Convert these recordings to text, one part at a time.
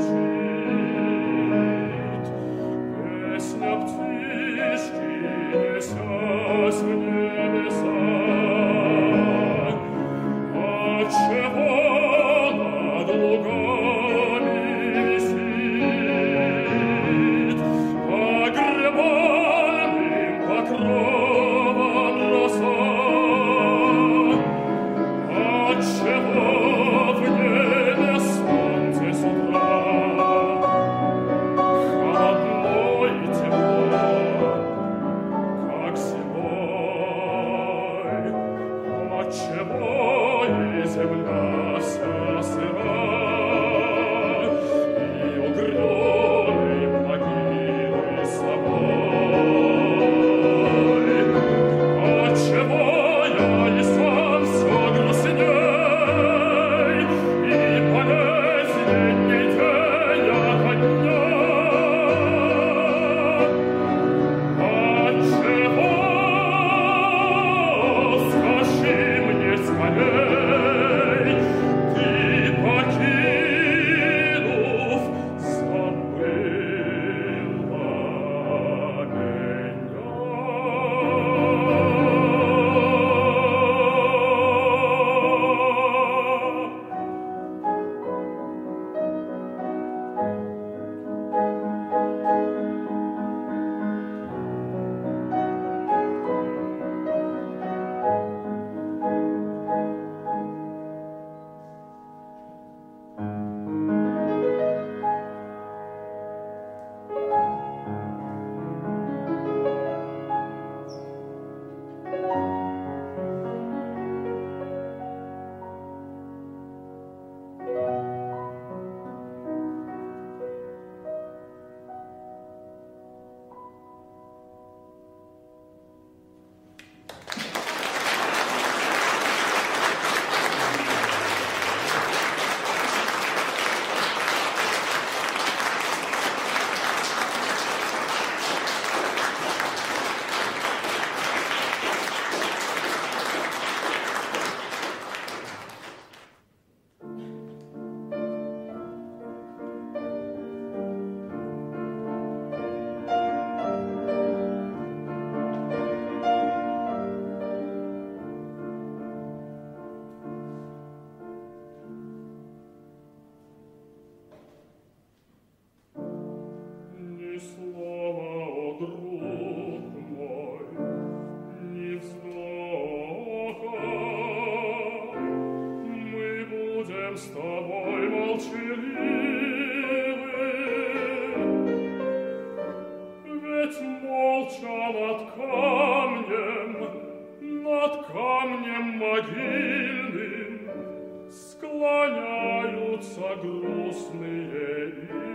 Jesus. камнем могильным склоняются грустные и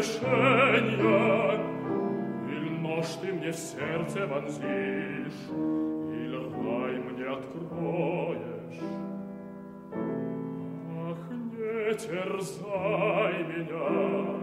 решения, Иль нож ты мне сердце вонзишь, Иль рай мне откроешь. Ах, не терзай меня,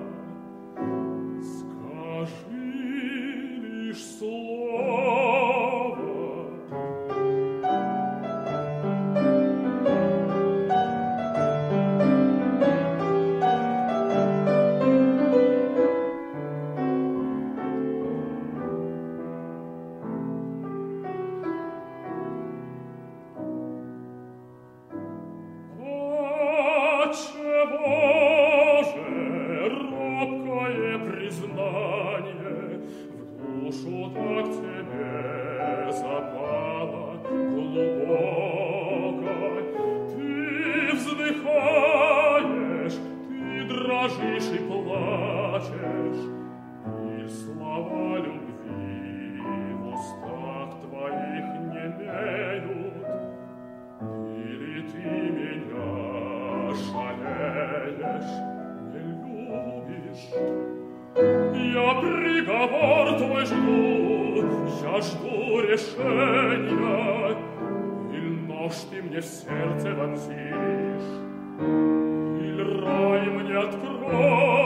я жду решения, Иль нож ты мне в сердце вонзишь, Иль рай мне откроешь,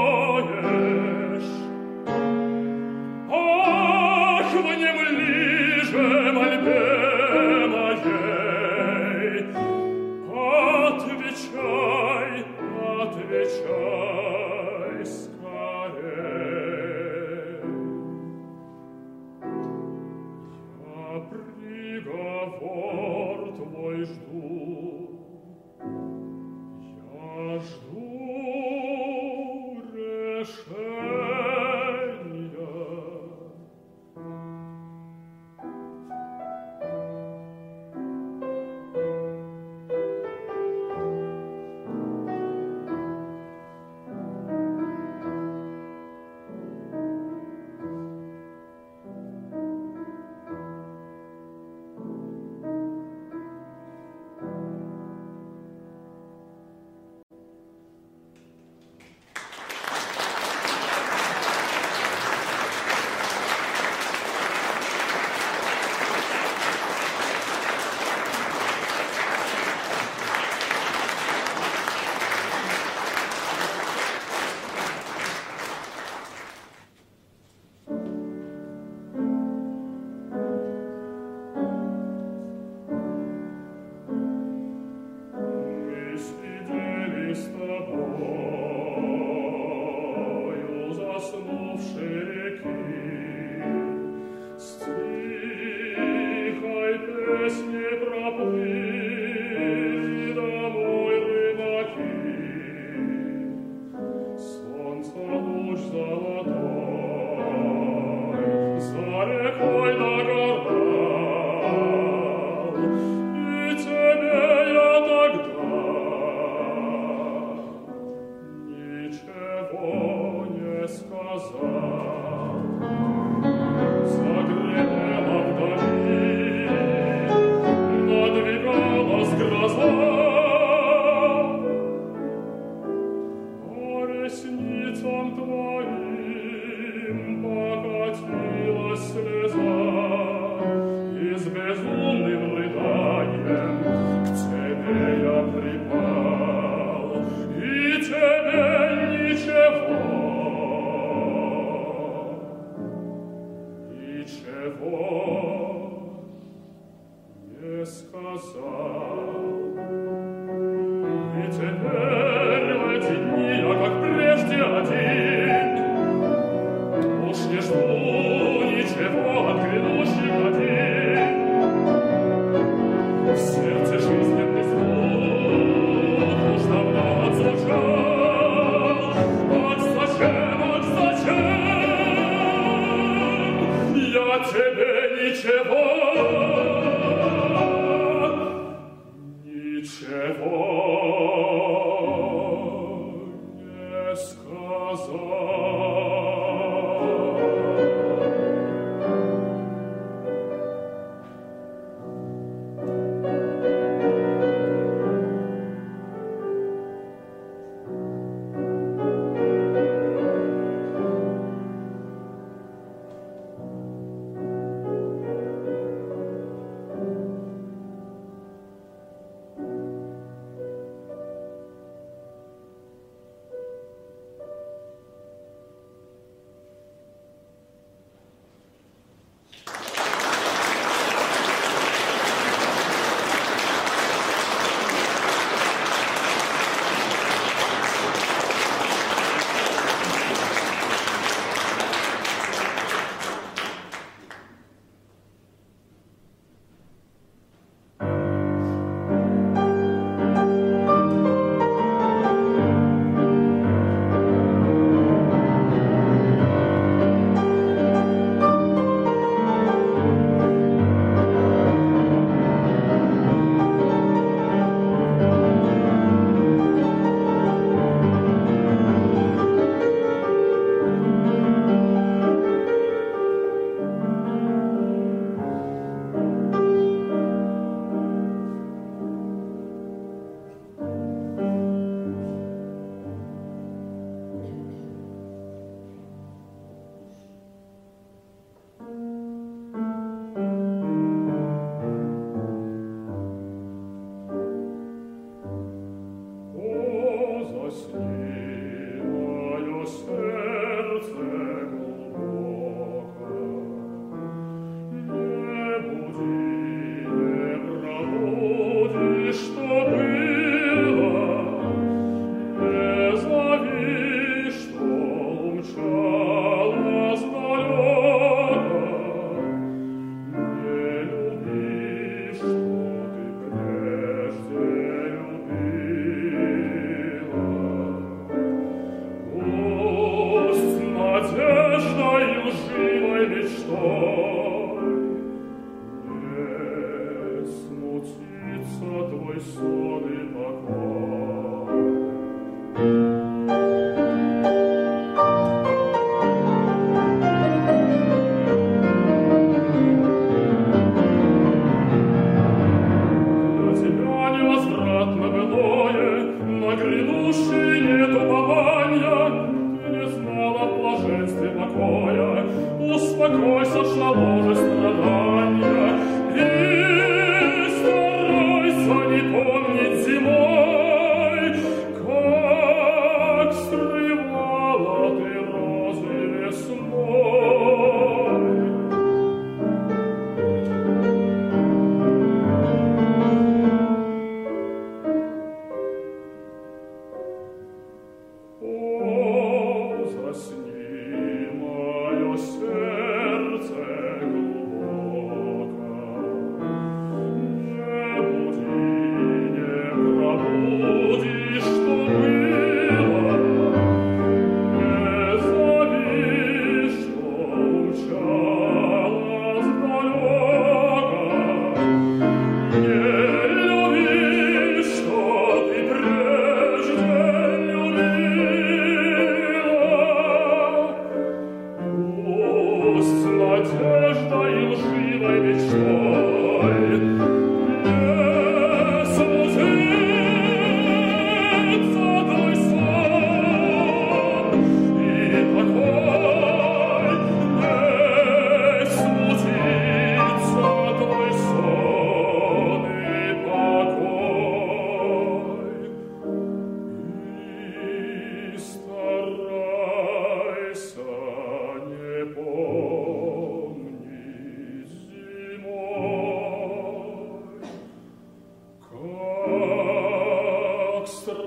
prosper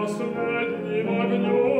последним огнем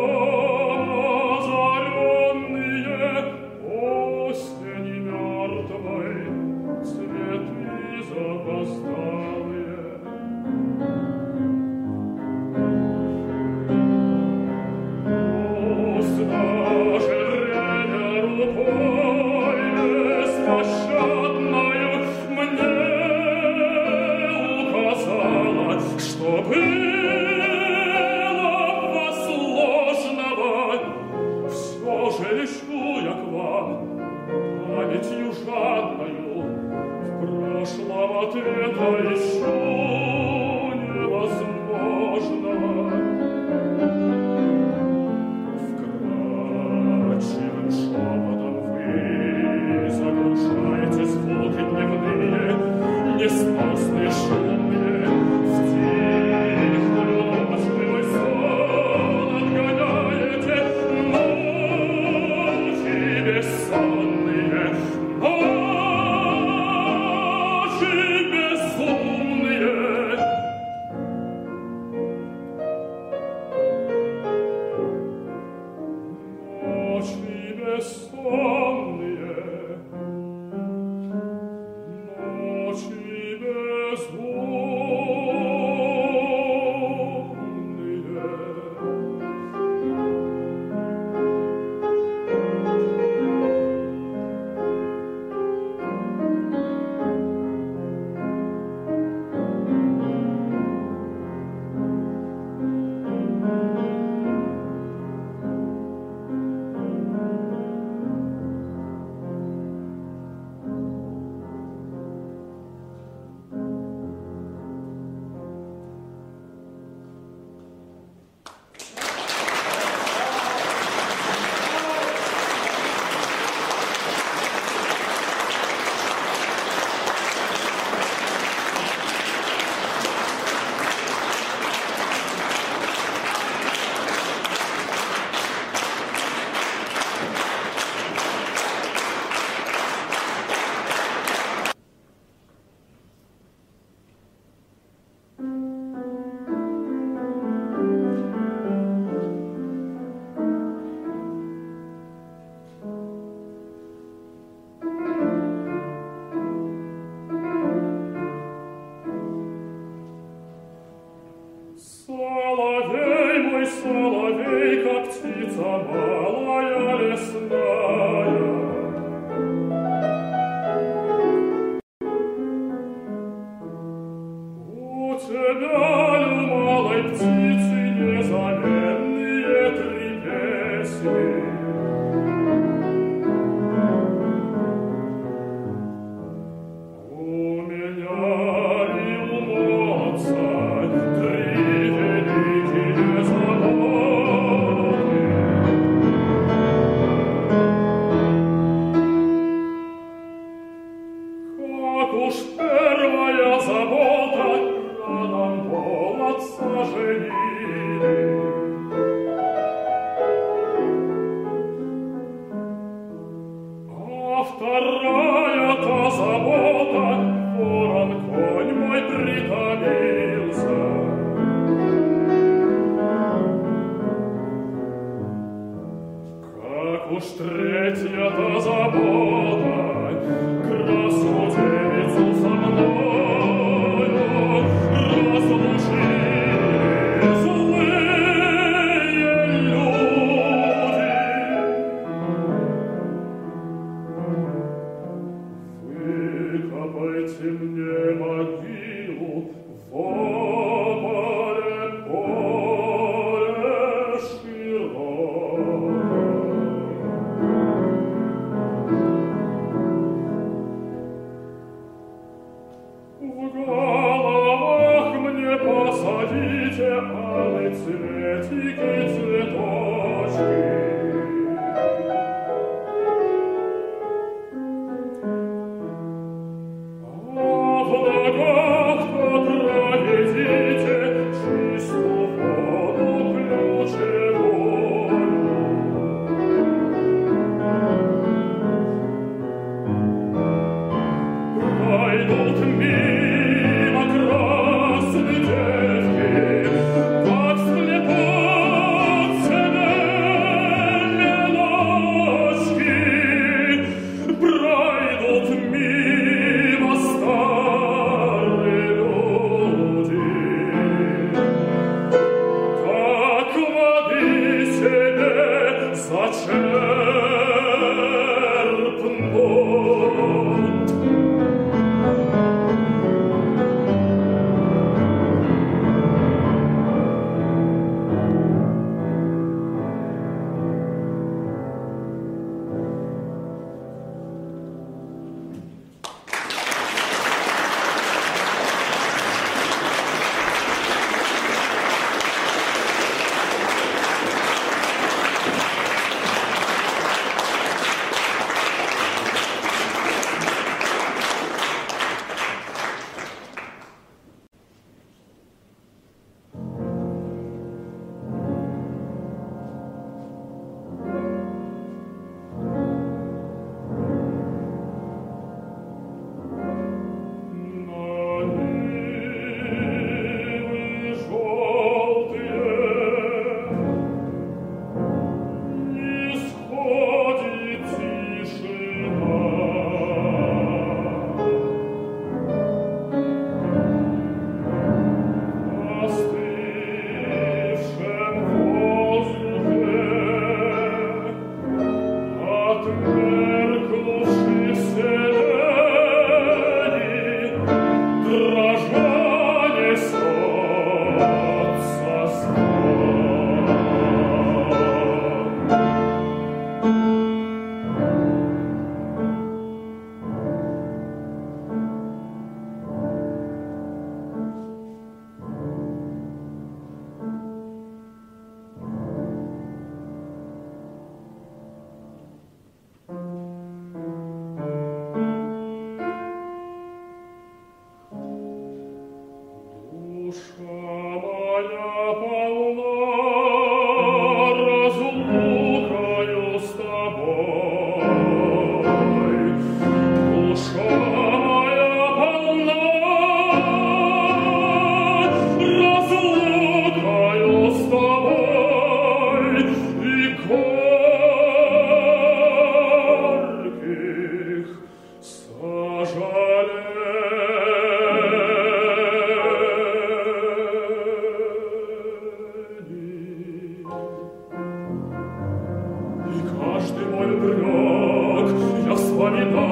Lord,